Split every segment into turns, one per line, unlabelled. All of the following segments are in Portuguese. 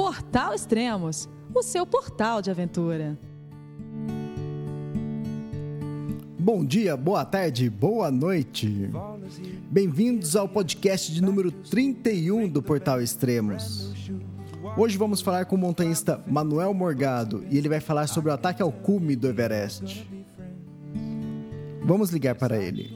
Portal Extremos, o seu portal de aventura.
Bom dia, boa tarde, boa noite. Bem-vindos ao podcast de número 31 do Portal Extremos. Hoje vamos falar com o montanhista Manuel Morgado e ele vai falar sobre o ataque ao cume do Everest. Vamos ligar para ele.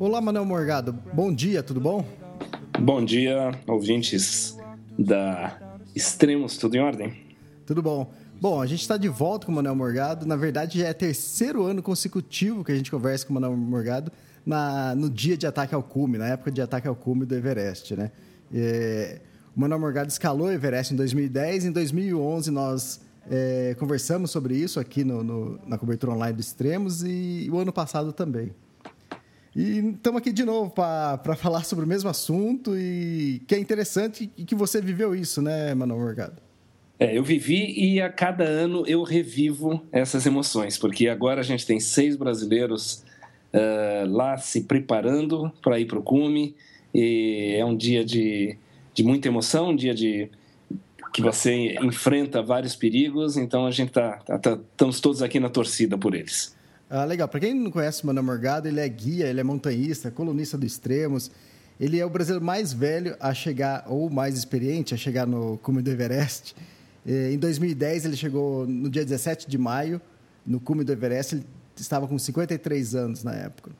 Olá, Manuel Morgado. Bom dia, tudo bom?
Bom dia, ouvintes da Extremos, tudo em ordem?
Tudo bom. Bom, a gente está de volta com o Manuel Morgado. Na verdade, já é terceiro ano consecutivo que a gente conversa com o Manuel Morgado na, no dia de ataque ao cume, na época de ataque ao cume do Everest, né? É, o Manuel Morgado escalou o Everest em 2010. Em 2011, nós é, conversamos sobre isso aqui no, no, na cobertura online do Extremos e o ano passado também. E estamos aqui de novo para falar sobre o mesmo assunto e que é interessante e que você viveu isso, né, Manuel Morgado?
É, eu vivi e a cada ano eu revivo essas emoções, porque agora a gente tem seis brasileiros uh, lá se preparando para ir para o cume e é um dia de, de muita emoção, um dia de que você enfrenta vários perigos, então a gente tá, tá, tá estamos todos aqui na torcida por eles.
Ah, legal. Para quem não conhece o Manuel Morgado, ele é guia, ele é montanhista, colunista do Extremos. Ele é o brasileiro mais velho a chegar, ou mais experiente, a chegar no cume do Everest. Em 2010, ele chegou no dia 17 de maio, no cume do Everest. Ele estava com 53 anos na época.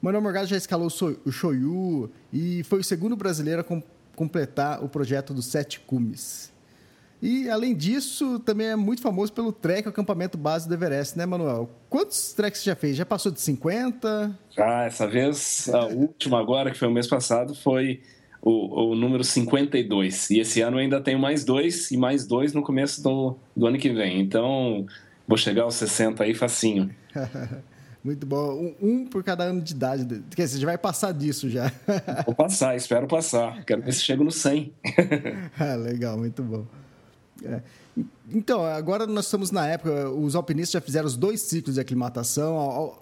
O Manuel Morgado já escalou o Shoyu e foi o segundo brasileiro a completar o projeto dos Sete Cumes. E, além disso, também é muito famoso pelo trek, acampamento base do Everest, né, Manuel? Quantos treks você já fez? Já passou de 50?
Ah, essa vez, a última agora, que foi o mês passado, foi o, o número 52. E esse ano eu ainda tenho mais dois, e mais dois no começo do, do ano que vem. Então, vou chegar aos 60 aí facinho.
Muito bom. Um, um, por cada ano de idade. Quer dizer, já vai passar disso já.
Vou passar, espero passar. Quero ver se chego no 100.
ah, legal, muito bom. É. Então, agora nós estamos na época, os alpinistas já fizeram os dois ciclos de aclimatação,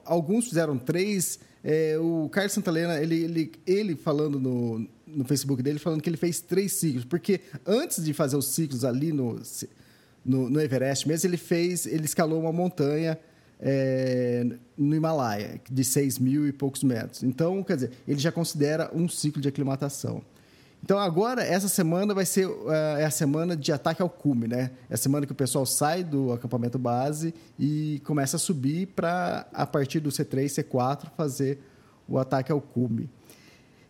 alguns fizeram três. É, o Carlos Santalena, ele, ele, ele falando no, no Facebook dele, falando que ele fez três ciclos, porque antes de fazer os ciclos ali no, no, no Everest mesmo, ele fez, ele escalou uma montanha é, no Himalaia, de 6 mil e poucos metros. Então, quer dizer, ele já considera um ciclo de aclimatação. Então agora, essa semana vai ser uh, é a semana de ataque ao cume, né? É a semana que o pessoal sai do acampamento base e começa a subir para, a partir do C3, C4, fazer o ataque ao cume.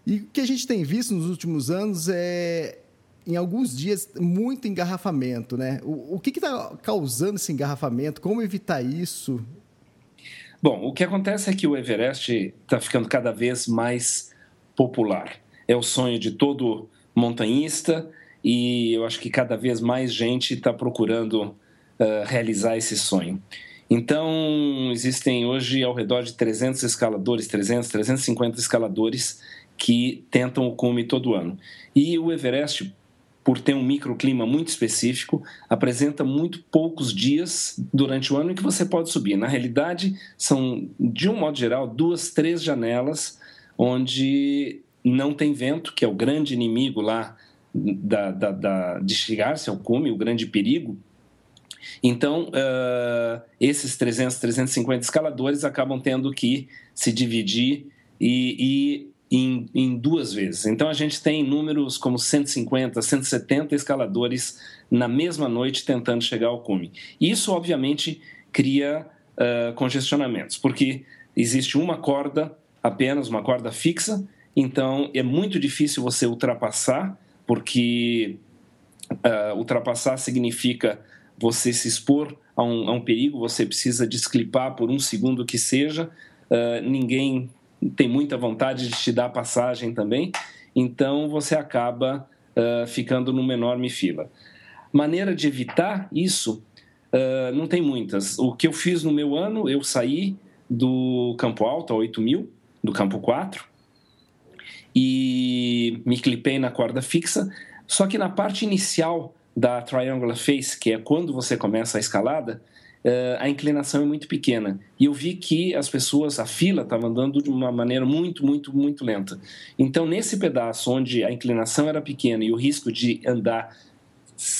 E o que a gente tem visto nos últimos anos é, em alguns dias, muito engarrafamento, né? O, o que está causando esse engarrafamento? Como evitar isso?
Bom, o que acontece é que o Everest está ficando cada vez mais popular é o sonho de todo montanhista e eu acho que cada vez mais gente está procurando uh, realizar esse sonho. Então, existem hoje ao redor de 300 escaladores, 300, 350 escaladores que tentam o cume todo ano. E o Everest, por ter um microclima muito específico, apresenta muito poucos dias durante o ano em que você pode subir. Na realidade, são, de um modo geral, duas, três janelas onde não tem vento, que é o grande inimigo lá da, da, da de chegar-se ao cume, o grande perigo. Então, uh, esses 300, 350 escaladores acabam tendo que se dividir e, e em, em, duas vezes. Então, a gente tem números como 150, 170 escaladores na mesma noite tentando chegar ao cume. Isso, obviamente, cria uh, congestionamentos, porque existe uma corda apenas, uma corda fixa, então é muito difícil você ultrapassar, porque uh, ultrapassar significa você se expor a um, a um, perigo, você precisa desclipar por um segundo que seja, uh, ninguém tem muita vontade de te dar passagem também, então você acaba uh, ficando numa enorme fila. Maneira de evitar isso, uh, não tem muitas. O que eu fiz no meu ano, eu saí do Campo Alto, a 8 mil, do Campo 4, e me clipei na corda fixa. Só que na parte inicial da Triangular Face, que é quando você começa a escalada, uh, a inclinação é muito pequena. E eu vi que as pessoas, a fila estava andando de uma maneira muito, muito, muito lenta. Então, nesse pedaço onde a inclinação era pequena e o risco de andar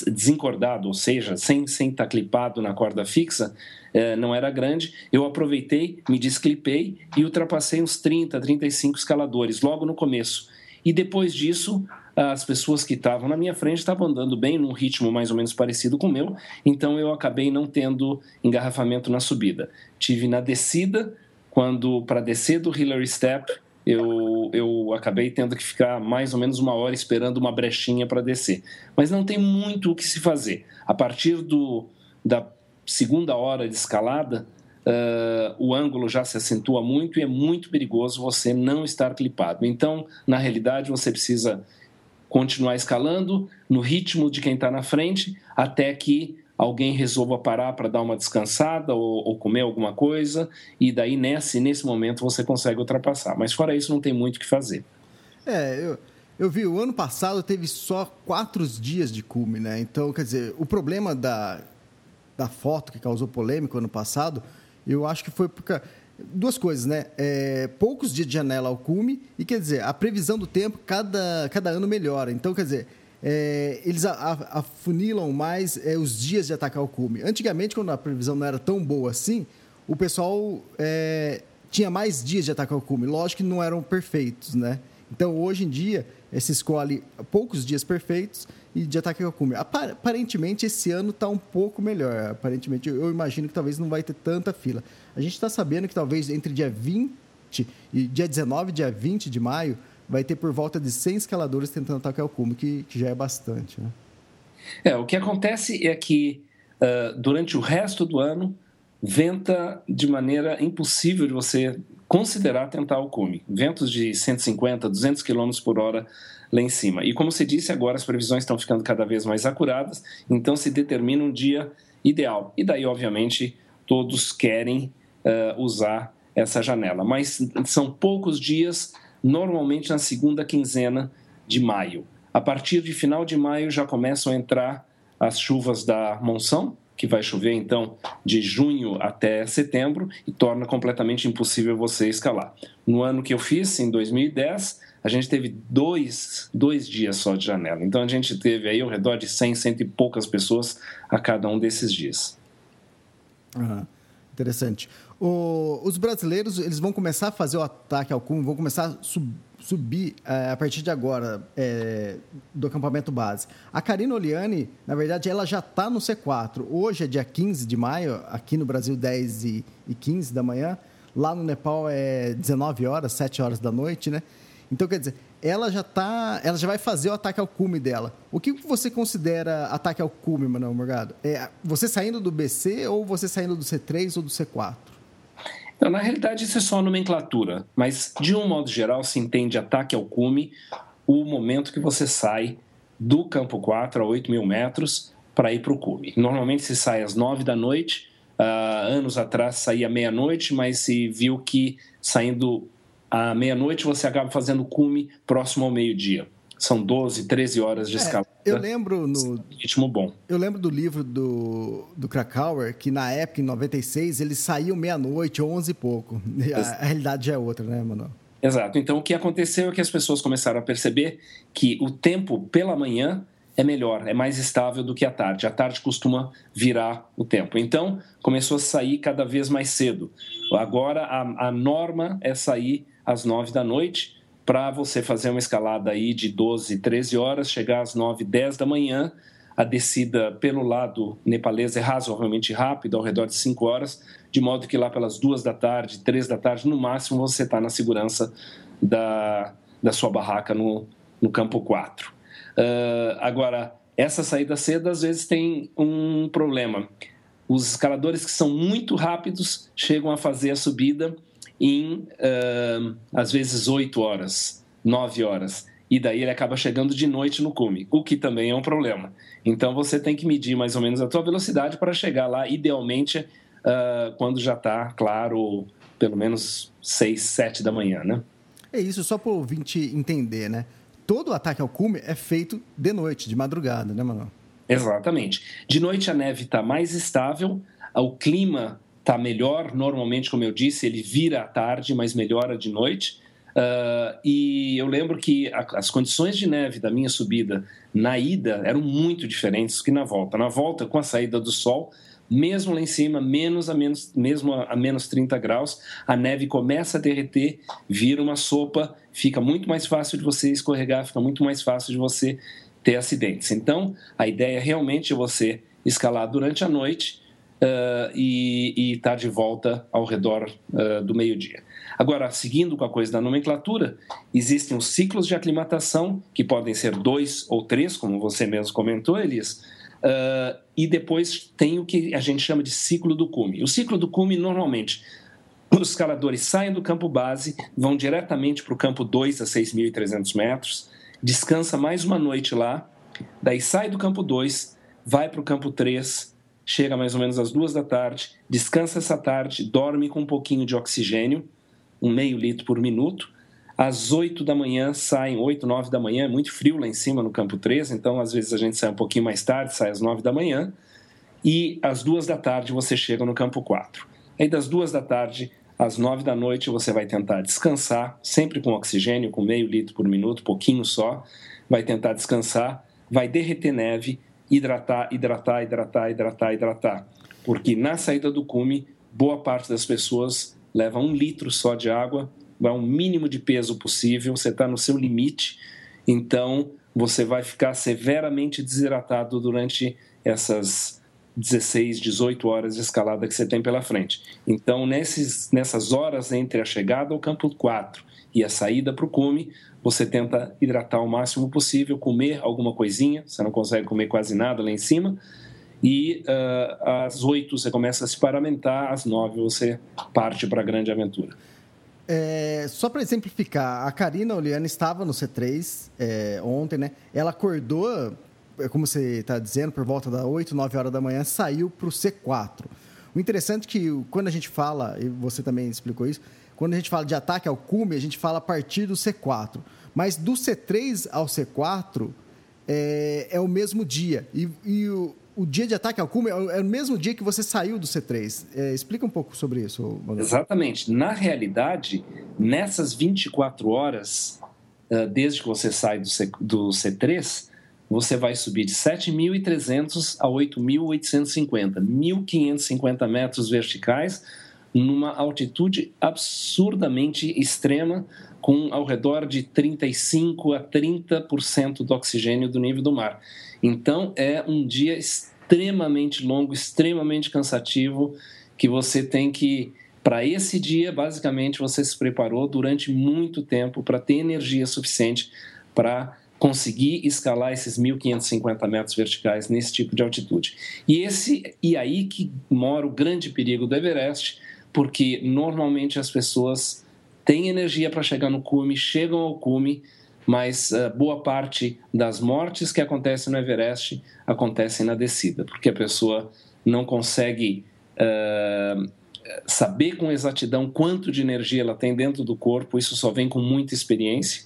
desencordado, ou seja, sem, sem estar clipado na corda fixa, uh, não era grande, eu aproveitei, me desclipei e ultrapassei uns 30, 35 escaladores logo no começo. E depois disso, as pessoas que estavam na minha frente estavam andando bem, num ritmo mais ou menos parecido com o meu, então eu acabei não tendo engarrafamento na subida. Tive na descida, quando para descer do Hillary Step, eu, eu acabei tendo que ficar mais ou menos uma hora esperando uma brechinha para descer. Mas não tem muito o que se fazer. A partir do, da segunda hora de escalada, uh, o ângulo já se acentua muito e é muito perigoso você não estar clipado. Então, na realidade, você precisa continuar escalando no ritmo de quem está na frente até que alguém resolva parar para dar uma descansada ou, ou, comer alguma coisa e daí nesse nesse momento você consegue ultrapassar. Mas fora isso não tem muito o que fazer.
É, eu, eu vi o ano passado teve só quatro dias de cume, né? Então quer dizer o problema da da foto que causou polêmica ano passado, eu acho que foi porque duas coisas, né? É, poucos dias de janela ao cume e, quer dizer, a previsão do tempo cada, cada ano melhora. Então, quer dizer, é, eles afunilam mais é, os dias de atacar o cume. Antigamente, quando a previsão não era tão boa assim, o pessoal é, tinha mais dias de atacar o cume. Lógico que não eram perfeitos, né? Então, hoje em dia, é, se escolhe poucos dias perfeitos e de ataque ao cume. Aparentemente, esse ano está um pouco melhor. Aparentemente, eu imagino que talvez não vai ter tanta fila. A gente está sabendo que talvez entre dia 20 e dia 19 e dia 20 de maio vai ter por volta de 100 escaladores tentando atacar o cume, que, que já é bastante. Né?
É, o que acontece é que uh, durante o resto do ano venta de maneira impossível de você considerar tentar o cume. Ventos de 150, 200 km por hora lá em cima. E como você disse, agora as previsões estão ficando cada vez mais acuradas, então se determina um dia ideal. E daí, obviamente, todos querem uh, usar essa janela. Mas são poucos dias, normalmente na segunda quinzena de maio. A partir de final de maio já começam a entrar as chuvas da monção, que vai chover então de junho até setembro e torna completamente impossível você escalar. No ano que eu fiz, em 2010, a gente teve dois, dois dias só de janela. Então a gente teve aí ao redor de 100, cento e poucas pessoas a cada um desses dias.
Uhum. Interessante. O, os brasileiros eles vão começar a fazer o ataque ao cume, vão começar a sub, subir é, a partir de agora é, do acampamento base. A Karina Oliani, na verdade, ela já está no C4. Hoje é dia 15 de maio, aqui no Brasil 10 e, e 15 da manhã. Lá no Nepal é 19 horas, 7 horas da noite, né? Então, quer dizer, ela já tá, ela já vai fazer o ataque ao cume dela. O que você considera ataque ao cume, Manuel Morgado? É você saindo do BC ou você saindo do C3 ou do C4?
Então, na realidade, isso é só nomenclatura, mas de um modo geral se entende ataque ao cume o momento que você sai do campo 4 a 8 mil metros para ir para o cume. Normalmente se sai às 9 da noite, uh, anos atrás saía meia-noite, mas se viu que saindo à meia-noite você acaba fazendo cume próximo ao meio-dia. São 12, 13 horas de é, escalada.
Eu lembro no.
Ritmo bom.
Eu lembro do livro do, do Krakauer, que na época, em 96, eles saíam meia-noite, 11 e pouco. A, a, realidade já é outra, né, Manuel?
Exato. Então, o que aconteceu é que as pessoas começaram a perceber que o tempo pela manhã é melhor, é mais estável do que a tarde. A tarde costuma virar o tempo. Então, começou a sair cada vez mais cedo. Agora, a, a norma é sair às nove da noite para você fazer uma escalada aí de 12, 13 horas, chegar às 9, 10 da manhã. A descida pelo lado nepalês é razoavelmente rápida, ao redor de 5 horas, de modo que lá pelas 2 da tarde, 3 da tarde, no máximo, você está na segurança da, da sua barraca no, no campo 4. Uh, ah, agora, essa saída cedo às vezes tem um problema. Os escaladores que são muito rápidos chegam a fazer a subida em, uh, às vezes, 8 horas, 9 horas. E daí ele acaba chegando de noite no cume, o que também é um problema. Então você tem que medir mais ou menos a tua velocidade para chegar lá, idealmente, uh, quando já está, claro, pelo menos 6, 7 da manhã, né?
É isso, só para o ouvinte entender, né? Todo ataque ao cume é feito de noite, de madrugada, né, Manuel?
Exatamente. De noite a neve está mais estável, o clima está melhor, normalmente, como eu disse, ele vira à tarde, mas melhora de noite. Uh, e eu lembro que a, as condições de neve da minha subida na ida eram muito diferentes que na volta. Na volta, com a saída do sol, mesmo lá em cima, menos a menos, mesmo a menos 30 graus, a neve começa a derreter, vira uma sopa, fica muito mais fácil de você escorregar, fica muito mais fácil de você ter acidentes. Então, a ideia realmente é você escalar durante a noite uh, e estar tá de volta ao redor uh, do meio-dia. Agora, seguindo com a coisa da nomenclatura, existem os ciclos de aclimatação, que podem ser dois ou três, como você mesmo comentou, Elias, uh, e depois tem o que a gente chama de ciclo do cume. O ciclo do cume, normalmente, os escaladores saem do campo base, vão diretamente para o campo 2 a 6.300 metros, descansa mais uma noite lá, daí sai do campo 2, vai para o campo 3, chega mais ou menos às duas da tarde, descansa essa tarde, dorme com um pouquinho de oxigênio, um meio litro por minuto. Às 8 da manhã saem, 8, 9 da manhã, é muito frio lá em cima no campo 3, então às vezes a gente sai um pouquinho mais tarde, sai às 9 da manhã. E às 2 da tarde você chega no campo 4. Aí das 2 da tarde às 9 da noite você vai tentar descansar, sempre com oxigênio, com meio litro por minuto, pouquinho só. Vai tentar descansar, vai derreter neve, hidratar, hidratar, hidratar, hidratar, hidratar. Porque na saída do cume, boa parte das pessoas leva um litro só de água, vai um mínimo de peso possível, você está no seu limite, então você vai ficar severamente desidratado durante essas 16, 18 horas de escalada que você tem pela frente. Então, nesses, nessas horas entre a chegada ao campo 4 e a saída para o cume, você tenta hidratar o máximo possível, comer alguma coisinha, você não consegue comer quase nada lá em cima, e uh, às oito você começa a se paramentar, às nove você parte para a grande aventura.
É, só para exemplificar, a Karina Oliana estava no C3 é, ontem, né? Ela acordou, é, como você está dizendo, por volta das 8, 9 horas da manhã, saiu para o C4. O interessante é que quando a gente fala, e você também explicou isso, quando a gente fala de ataque ao cume, a gente fala a partir do C4. Mas do C3 ao C4 é, é o mesmo dia. E, e o, o dia de ataque ao cume é o mesmo dia que você saiu do C3. É, explica um pouco sobre isso,
Manuel. Exatamente. Na realidade, nessas 24 horas, uh, desde que você sai do, C, do C3, você vai subir de 7.300 a 8.850, 1.550 metros verticais, numa altitude absurdamente extrema, com ao redor de 35 a 30% do oxigênio do nível do mar. Então é um dia extremamente longo, extremamente cansativo, que você tem que para esse dia, basicamente, você se preparou durante muito tempo para ter energia suficiente para conseguir escalar esses 1.550 metros verticais nesse tipo de altitude. E esse e aí que mora o grande perigo do Everest, porque normalmente as pessoas têm energia para chegar no cume, chegam ao cume, mas uh, boa parte das mortes que acontecem no Everest acontecem na descida, porque a pessoa não consegue uh, saber com exatidão quanto de energia ela tem dentro do corpo, isso só vem com muita experiência,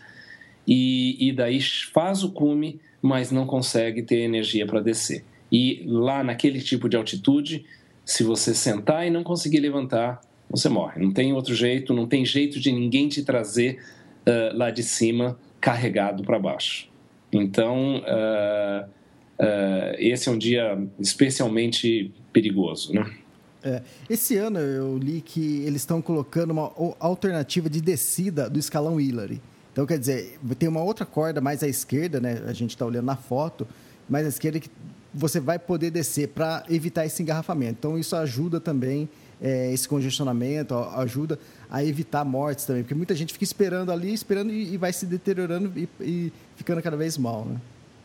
e, e daí faz o cume, mas não consegue ter energia para descer. E lá naquele tipo de altitude, se você sentar e não conseguir levantar, você morre. Não tem outro jeito, não tem jeito de ninguém te trazer uh, lá de cima carregado para baixo. Então, uh, uh, esse é um dia especialmente perigoso, né?
É, esse ano eu li que eles estão colocando uma alternativa de descida do escalão Hillary. Então, quer dizer, tem uma outra corda mais à esquerda, né? A gente está olhando na foto, mais à esquerda que você vai poder descer para evitar esse engarrafamento. Então, isso ajuda também é, esse congestionamento, ajuda a evitar mortes também, porque muita gente fica esperando ali, esperando e, e vai se deteriorando e, e, ficando cada vez mal, né?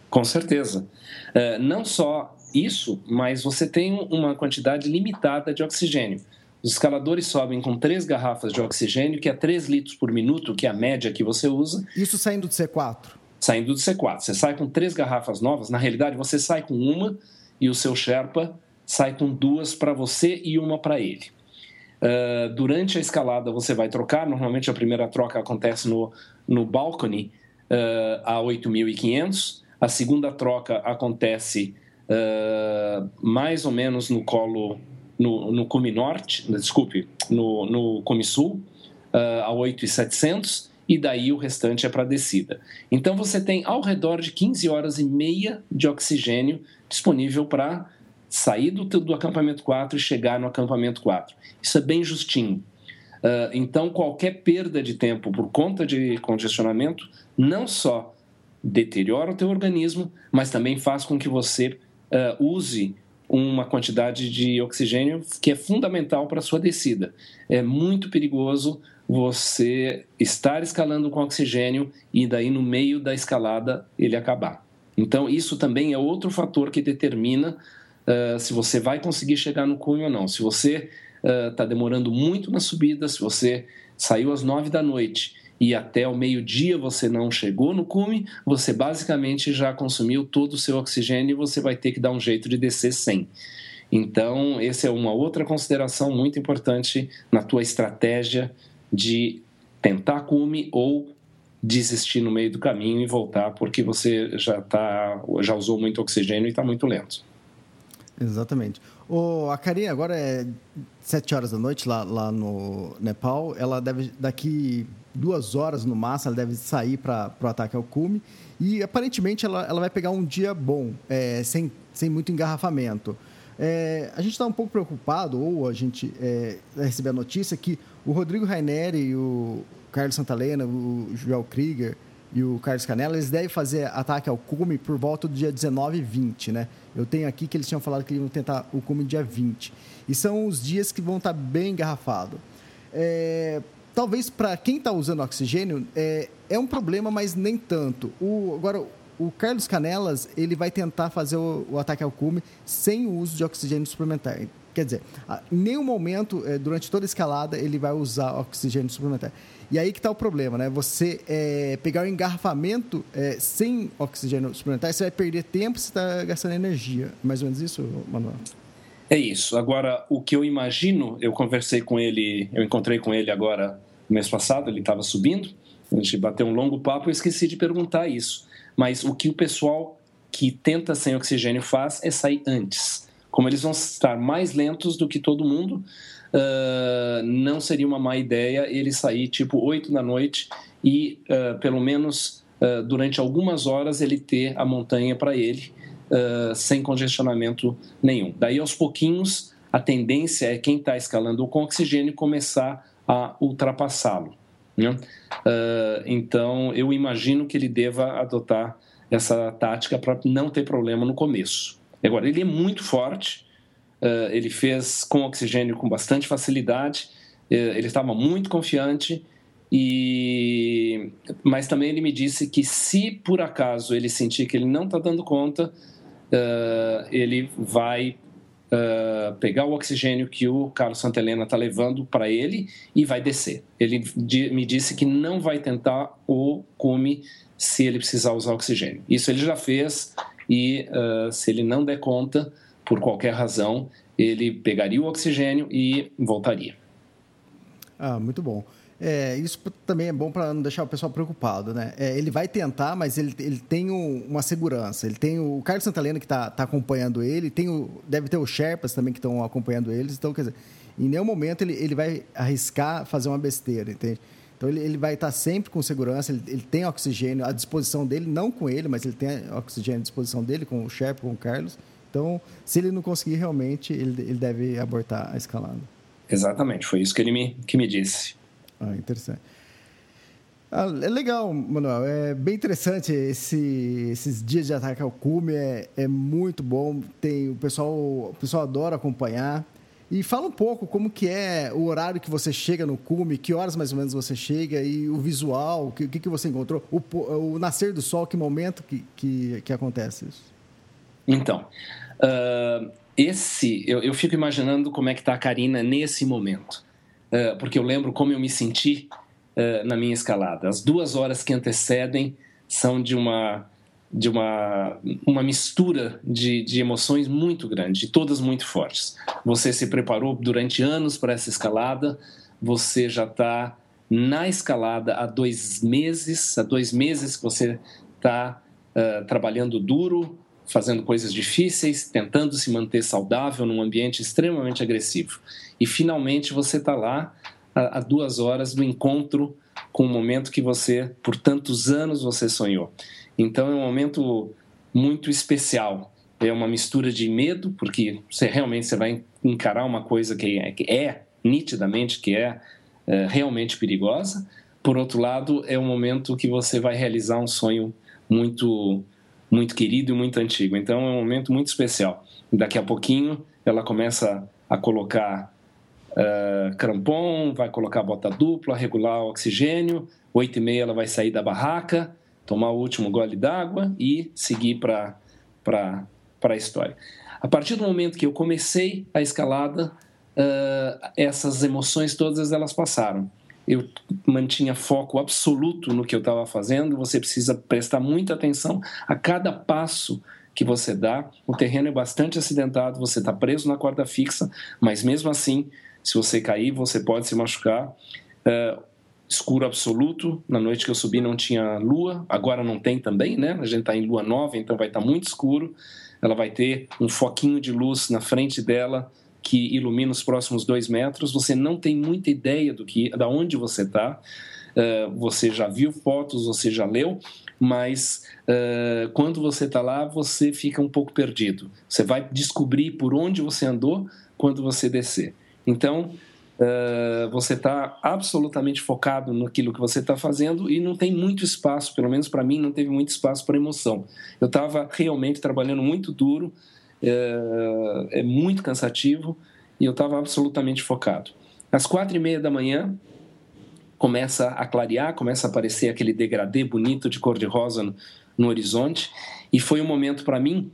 Com certeza. É, não só isso, mas você tem uma quantidade limitada de oxigênio. Os escaladores sobem com três garrafas de oxigênio, que é 3 litros por minuto, que é a média que você usa.
Isso saindo do C4?
Saindo do C4. Você sai com três garrafas novas. Na realidade, você sai com uma e o seu Sherpa sai com duas para você e uma para ele. Uh, durante a escalada você vai trocar, normalmente a primeira troca acontece no, no balcony uh, a 8.500, a segunda troca acontece uh, mais ou menos no colo no, no cume norte, desculpe, no, no cume sul, uh, a 8,700 e daí o restante é para descida. Então você tem ao redor de 15 horas e meia de oxigênio disponível para sair do, do acampamento 4 e chegar no acampamento 4. Isso é bem justinho. Uh, então, qualquer perda de tempo por conta de congestionamento não só deteriora o teu organismo, mas também faz com que você uh, use uma quantidade de oxigênio que é fundamental para a sua descida. É muito perigoso você estar escalando com oxigênio e daí no meio da escalada ele acabar. Então isso também é outro fator que determina uh, se você vai conseguir chegar no cume ou não. Se você está uh, demorando muito na subida, se você saiu às nove da noite e até o meio-dia você não chegou no cume, você basicamente já consumiu todo o seu oxigênio e você vai ter que dar um jeito de descer sem. Então, essa é uma outra consideração muito importante na tua estratégia de tentar cume ou desistir no meio do caminho e voltar porque você já tá, já usou muito oxigênio e está muito lento.
Exatamente. O, a Karine agora é sete horas da noite lá, lá no Nepal. Ela deve, daqui duas horas no máximo, ela deve sair para o ataque ao cume. E aparentemente ela, ela vai pegar um dia bom, é, sem, sem muito engarrafamento. É, a gente está um pouco preocupado, ou a gente é, recebeu a notícia que o Rodrigo Raineri o Carlos Santalena, o Joel Krieger e o Carlos Canella, eles devem fazer ataque ao cume por volta do dia 19 e 20, né? Eu tenho aqui que eles tinham falado que iam tentar o cume dia 20. E são os dias que vão estar tá bem engarrafados. É, talvez para quem está usando oxigênio é, é um problema, mas nem tanto. O, agora, o Carlos Canelas ele vai tentar fazer o, o, ataque ao cume sem o uso de oxigênio suplementar. Quer dizer, em nenhum momento, é, durante toda a escalada, ele vai usar oxigênio suplementar. E aí que está o problema, né? Você é, pegar o engarrafamento é, sem oxigênio suplementar, você vai perder tempo, você está gastando energia. Mais ou menos isso, Manuel?
É isso. Agora, o que eu imagino, eu conversei com ele, eu encontrei com ele agora no mês passado, ele estava subindo, a gente bateu um longo papo, eu esqueci de perguntar isso. Mas o que o pessoal que tenta sem oxigênio faz é sair antes. Como eles vão estar mais lentos do que todo mundo, uh, não seria uma má ideia ele sair tipo 8 da noite e uh, pelo menos uh, durante algumas horas ele ter a montanha para ele sem congestionamento nenhum. Daí aos pouquinhos a tendência é quem está escalando com oxigênio começar a ultrapassá-lo. Né? Então, eu imagino que ele deva adotar essa tática para não ter problema no começo. Agora, ele é muito forte, uh, ele fez com oxigênio com bastante facilidade, uh, ele estava muito confiante, e... mas também ele me disse que se por acaso ele sentir que ele não está dando conta, ele vai uh, pegar o oxigênio que o Carlos Santelena está levando para ele e vai descer. Ele me disse que não vai tentar o cume se ele precisar usar oxigênio. Isso ele já fez e uh, se ele não der conta, por qualquer razão, ele pegaria o oxigênio e voltaria.
Ah, muito bom. É, isso também é bom para não deixar o pessoal preocupado, né? É, ele vai tentar, mas ele, ele tem um, uma segurança. Ele tem o, o Carlos Santalena que está tá acompanhando ele, tem o, deve ter os Sherpas também que estão acompanhando eles. Então, quer dizer, em nenhum momento ele, ele vai arriscar fazer uma besteira, entende? Então ele, ele vai estar sempre com segurança, ele, ele, tem oxigênio à disposição dele, não com ele, mas ele tem oxigênio à disposição dele, com o Sherpa, com o Carlos. Então, se ele não conseguir realmente, ele, ele deve abortar a escalada.
Exatamente, foi isso que ele me, que me disse.
Ah, interessante. Ah, é legal, Manuel. É bem interessante esse, esses dias de ataque ao cume. É, é muito bom. Tem o pessoal, o pessoal adora acompanhar. E fala um pouco como que é o horário que você chega no cume, que horas mais ou menos você chega e o visual, o que, que você encontrou, o, o, nascer do sol, que momento que, que, que acontece isso?
Então, uh, esse eu, eu fico imaginando como é que está a Karina nesse momento. Eh, porque eu lembro como eu me senti uh, na minha escalada. As duas horas que antecedem são de uma de uma, uma mistura de, de emoções muito grande, todas muito fortes. Você se preparou durante anos para essa escalada, você já está na escalada há dois meses, há dois meses que você está uh, trabalhando duro, fazendo coisas difíceis, tentando se manter saudável num ambiente extremamente agressivo. E finalmente você está lá a, duas horas do encontro com o momento que você, por tantos anos, você sonhou. Então é um momento muito especial. É uma mistura de medo, porque você realmente você vai encarar uma coisa que é, que é nitidamente que é, é realmente perigosa. Por outro lado, é um momento que você vai realizar um sonho muito muito querido e muito antigo. Então é um momento muito especial. Daqui a pouquinho ela começa a colocar uh, crampon, vai colocar bota dupla, regular o oxigênio. Oito e meia ela vai sair da barraca, tomar o último gole d'água e seguir para a história. A partir do momento que eu comecei a escalada, uh, essas emoções todas elas passaram eu mantinha foco absoluto no que eu estava fazendo. Você precisa prestar muita atenção a cada passo que você dá. O terreno é bastante acidentado, você está preso na corda fixa, mas mesmo assim, se você cair, você pode se machucar. Uh, escuro absoluto. Na noite que eu subi não tinha lua, agora não tem também, né? A gente está em lua nova, então vai estar tá muito escuro. Ela vai ter um foquinho de luz na frente dela que ilumina os próximos dois metros, você não tem muita ideia do que, da onde você está. Uh, você já viu fotos, você já leu, mas uh, quando você está lá, você fica um pouco perdido. Você vai descobrir por onde você andou quando você descer. Então, uh, você está absolutamente focado naquilo que você está fazendo e não tem muito espaço, pelo menos para mim, não teve muito espaço para emoção. Eu estava realmente trabalhando muito duro, é, é muito cansativo e eu estava absolutamente focado. Às quatro e meia da manhã começa a clarear, começa a aparecer aquele degradê bonito de cor de rosa no, no horizonte e foi um momento para mim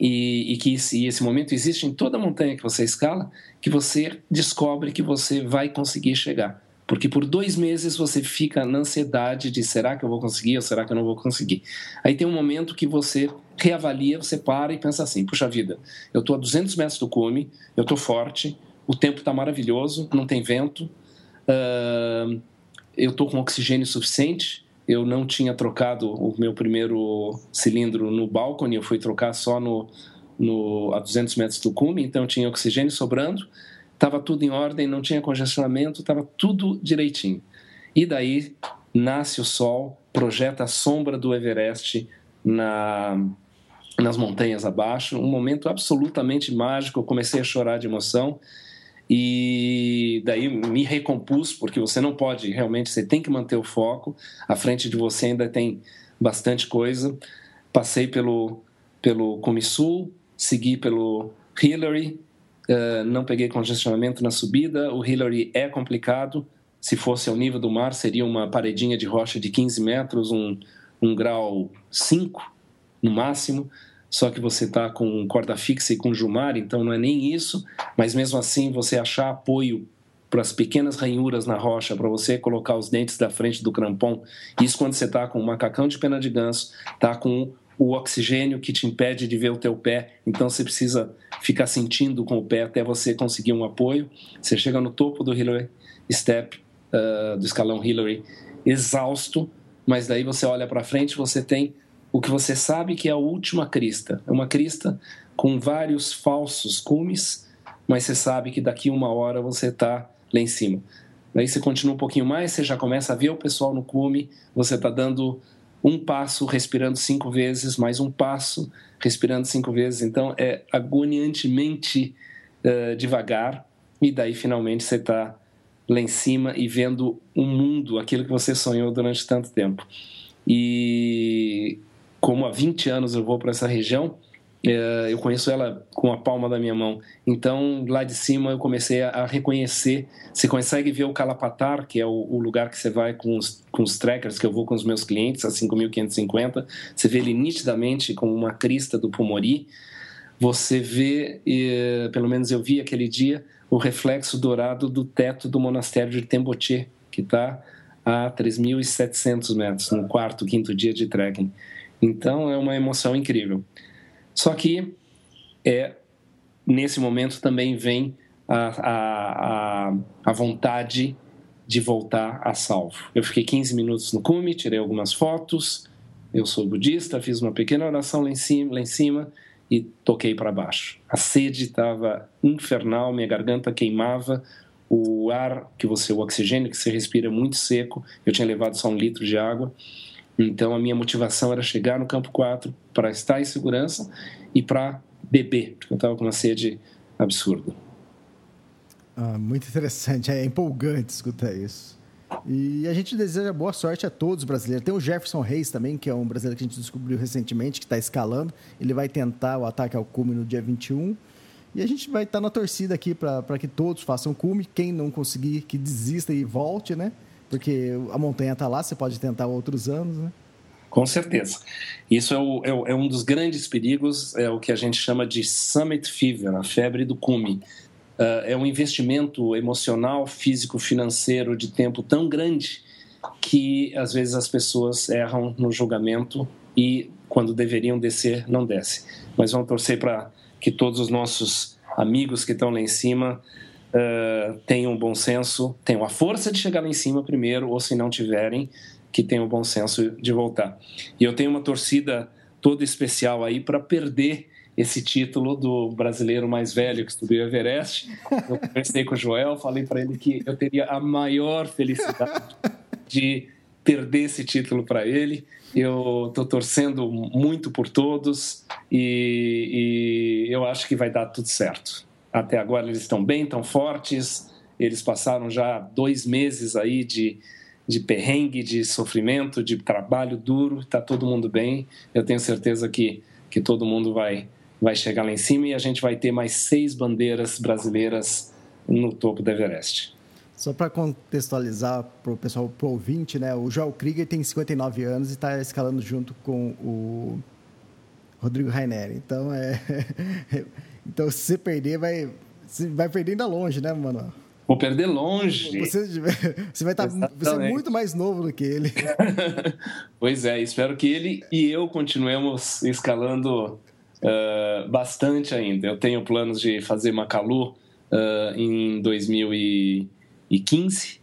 e, e que e esse momento existe em toda montanha que você escala que você descobre que você vai conseguir chegar porque por dois meses você fica na ansiedade de será que eu vou conseguir ou será que eu não vou conseguir. Aí tem um momento que você reavalia, você para e pensa assim: puxa vida, eu estou a 200 metros do cume, eu estou forte, o tempo está maravilhoso, não tem vento, uh, eu estou com oxigênio suficiente. Eu não tinha trocado o meu primeiro cilindro no balcone, eu fui trocar só no, no, a 200 metros do cume, então tinha oxigênio sobrando estava tudo em ordem, não tinha congestionamento, estava tudo direitinho. E daí nasce o sol, projeta a sombra do Everest na, nas montanhas abaixo, um momento absolutamente mágico. Eu comecei a chorar de emoção e daí me recompus, porque você não pode realmente, você tem que manter o foco. À frente de você ainda tem bastante coisa. Passei pelo, pelo Comissul, segui pelo Hillary, Uh, não peguei congestionamento na subida. O Hillary é complicado. Se fosse ao nível do mar, seria uma paredinha de rocha de 15 metros, um, um grau 5 no máximo. Só que você está com corda fixa e com jumar, então não é nem isso. Mas mesmo assim, você achar apoio para as pequenas ranhuras na rocha, para você colocar os dentes da frente do crampon. Isso quando você está com um macacão de pena de ganso, está com o oxigênio que te impede de ver o teu pé, então você precisa ficar sentindo com o pé até você conseguir um apoio. Você chega no topo do Hillary Step, uh, do escalão Hillary, exausto, mas daí você olha para frente, você tem o que você sabe que é a última crista. É uma crista com vários falsos cumes, mas você sabe que daqui uma hora você está lá em cima. Daí você continua um pouquinho mais, você já começa a ver o pessoal no cume, você está dando um passo respirando cinco vezes, mais um passo respirando cinco vezes. Então é agoniantemente uh, devagar, e daí finalmente você está lá em cima e vendo o um mundo, aquilo que você sonhou durante tanto tempo. E como há 20 anos eu vou para essa região, é, eu conheço ela com a palma da minha mão. Então, lá de cima, eu comecei a, reconhecer. Você consegue ver o Calapatar, que é o, lugar que você vai com os, com os trackers, que eu vou com os meus clientes, a 5.550. Você vê ele nitidamente como uma crista do Pomori. Você vê, pelo menos eu vi aquele dia, o reflexo dourado do teto do monastério de Temboche, que está a 3.700 metros, no quarto, quinto dia de trekking. Então, é uma emoção incrível. Só que é, nesse momento também vem a, a, a, vontade de voltar a salvo. Eu fiquei 15 minutos no cume, tirei algumas fotos, eu sou budista, fiz uma pequena oração lá em cima, lá em cima e toquei para baixo. A sede estava infernal, minha garganta queimava, o ar que você, o oxigênio que você respira é muito seco. Eu tinha levado só um litro de água. Então a minha motivação era chegar no campo 4 para estar em segurança e para beber, porque eu estava com uma sede absurda.
Ah, muito interessante, é empolgante escutar isso. E a gente deseja boa sorte a todos os brasileiros. Tem o Jefferson Reis também, que é um brasileiro que a gente descobriu recentemente, que está escalando. Ele vai tentar o ataque ao cume no dia 21. E a gente vai estar na torcida aqui para que todos façam cume. Quem não conseguir, que desista e volte, né? Porque a montanha está lá, você pode tentar outros anos, né?
Com certeza. Isso é, o, é, é, um dos grandes perigos, é o que a gente chama de summit fever, a febre do cume. Uh, é um investimento emocional, físico, financeiro de tempo tão grande que às vezes as pessoas erram no julgamento e quando deveriam descer, não desce. Mas vamos torcer para que todos os nossos amigos que estão lá em cima uh, tenham bom senso, tenham a força de chegar lá em cima primeiro, ou se não tiverem, que tenham bom senso de voltar. E eu tenho uma torcida toda especial aí para perder esse título do brasileiro mais velho que subiu o Everest. Eu conversei com o Joel, falei para ele que eu teria a maior felicidade de perder esse título para ele. Eu estou torcendo muito por todos e, e eu acho que vai dar tudo certo. Até agora eles estão bem, estão fortes. Eles passaram já dois meses aí de, de perrengue, de sofrimento, de trabalho duro. Está todo mundo bem. Eu tenho certeza que, que todo mundo vai vai chegar lá em cima e a gente vai ter mais seis bandeiras brasileiras no topo do Everest.
Só para contextualizar para o pessoal, para o ouvinte, né? o Joel Krieger tem 59 anos e está escalando junto com o Rodrigo Rainer. Então, é... então se você perder, vai, você vai perder ainda longe, né, mano?
Vou perder longe.
Você, você vai estar tá, você é muito mais novo do que ele.
pois é, espero que ele e eu continuemos escalando uh, bastante ainda. Eu tenho planos de fazer Macalu uh, em 2015,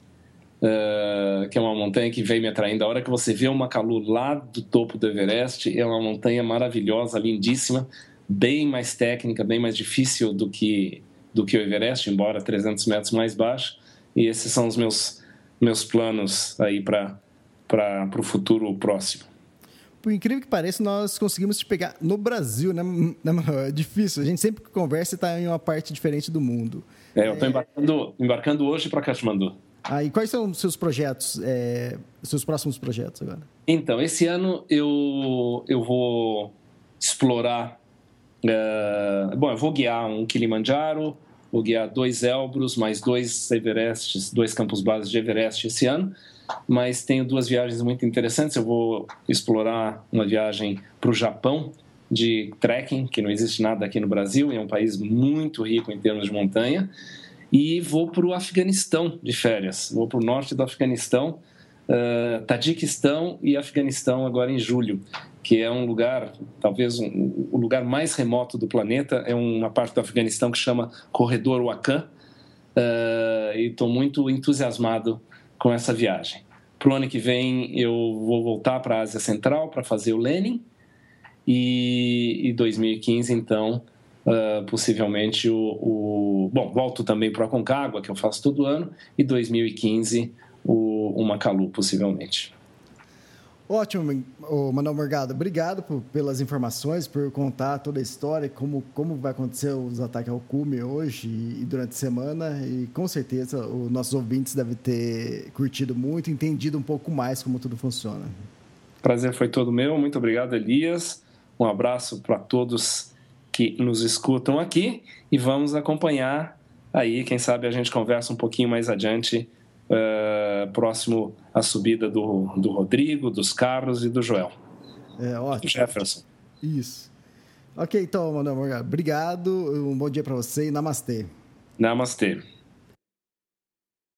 uh, eh, que é uma montanha que vem me atraindo. A hora que você vê o Macalu lá do topo do Everest, é uma montanha maravilhosa, lindíssima, bem mais técnica, bem mais difícil do que, do que o Everest, embora 300 metros mais baixo. E esses são os meus, meus planos aí para o futuro próximo
por incrível que pareça, nós conseguimos te pegar no Brasil, né? É difícil. A gente sempre que conversa está em uma parte diferente do mundo.
É, eu estou embarcando, embarcando hoje para Kathmandu.
Ah, e quais são os seus projetos, é, seus próximos projetos agora?
Então, esse ano eu, eu vou explorar. É, bom, eu vou guiar um Kilimanjaro, vou guiar dois Elbrus, mais dois Everestes, dois campos base de Everest esse ano mas tenho duas viagens muito interessantes. Eu vou explorar uma viagem para o Japão de trekking, que não existe nada aqui no Brasil, é um país muito rico em termos de montanha, e vou para o Afeganistão de férias. Vou para o norte do Afeganistão, uh, Tadiquistão e Afeganistão agora em julho, que é um lugar, talvez um, o lugar mais remoto do planeta, é uma parte do Afeganistão que chama Corredor Wakhan, uh, e estou muito entusiasmado com essa viagem. Para o ano que vem eu vou voltar para a Ásia Central para fazer o Lenin e, em 2015 então uh, possivelmente o, o, bom volto também para a Concagua que eu faço todo ano e 2015 o, o Macalu possivelmente.
Ótimo, Manuel Morgado. Obrigado por, pelas informações, por contar toda a história, como, como vai acontecer os ataques ao cume hoje e, e durante a semana. E com certeza os nossos ouvintes devem ter curtido muito, entendido um pouco mais como tudo funciona.
Prazer foi todo meu. Muito obrigado, Elias. Um abraço para todos que nos escutam aqui e vamos acompanhar aí. Quem sabe a gente conversa um pouquinho mais adiante uh, próximo à subida do, do Rodrigo, dos Carlos e do Joel.
É, ótimo.
Jefferson.
Isso. Ok, então, Manuel Obrigado, um bom dia para você e namastê.
Namastê.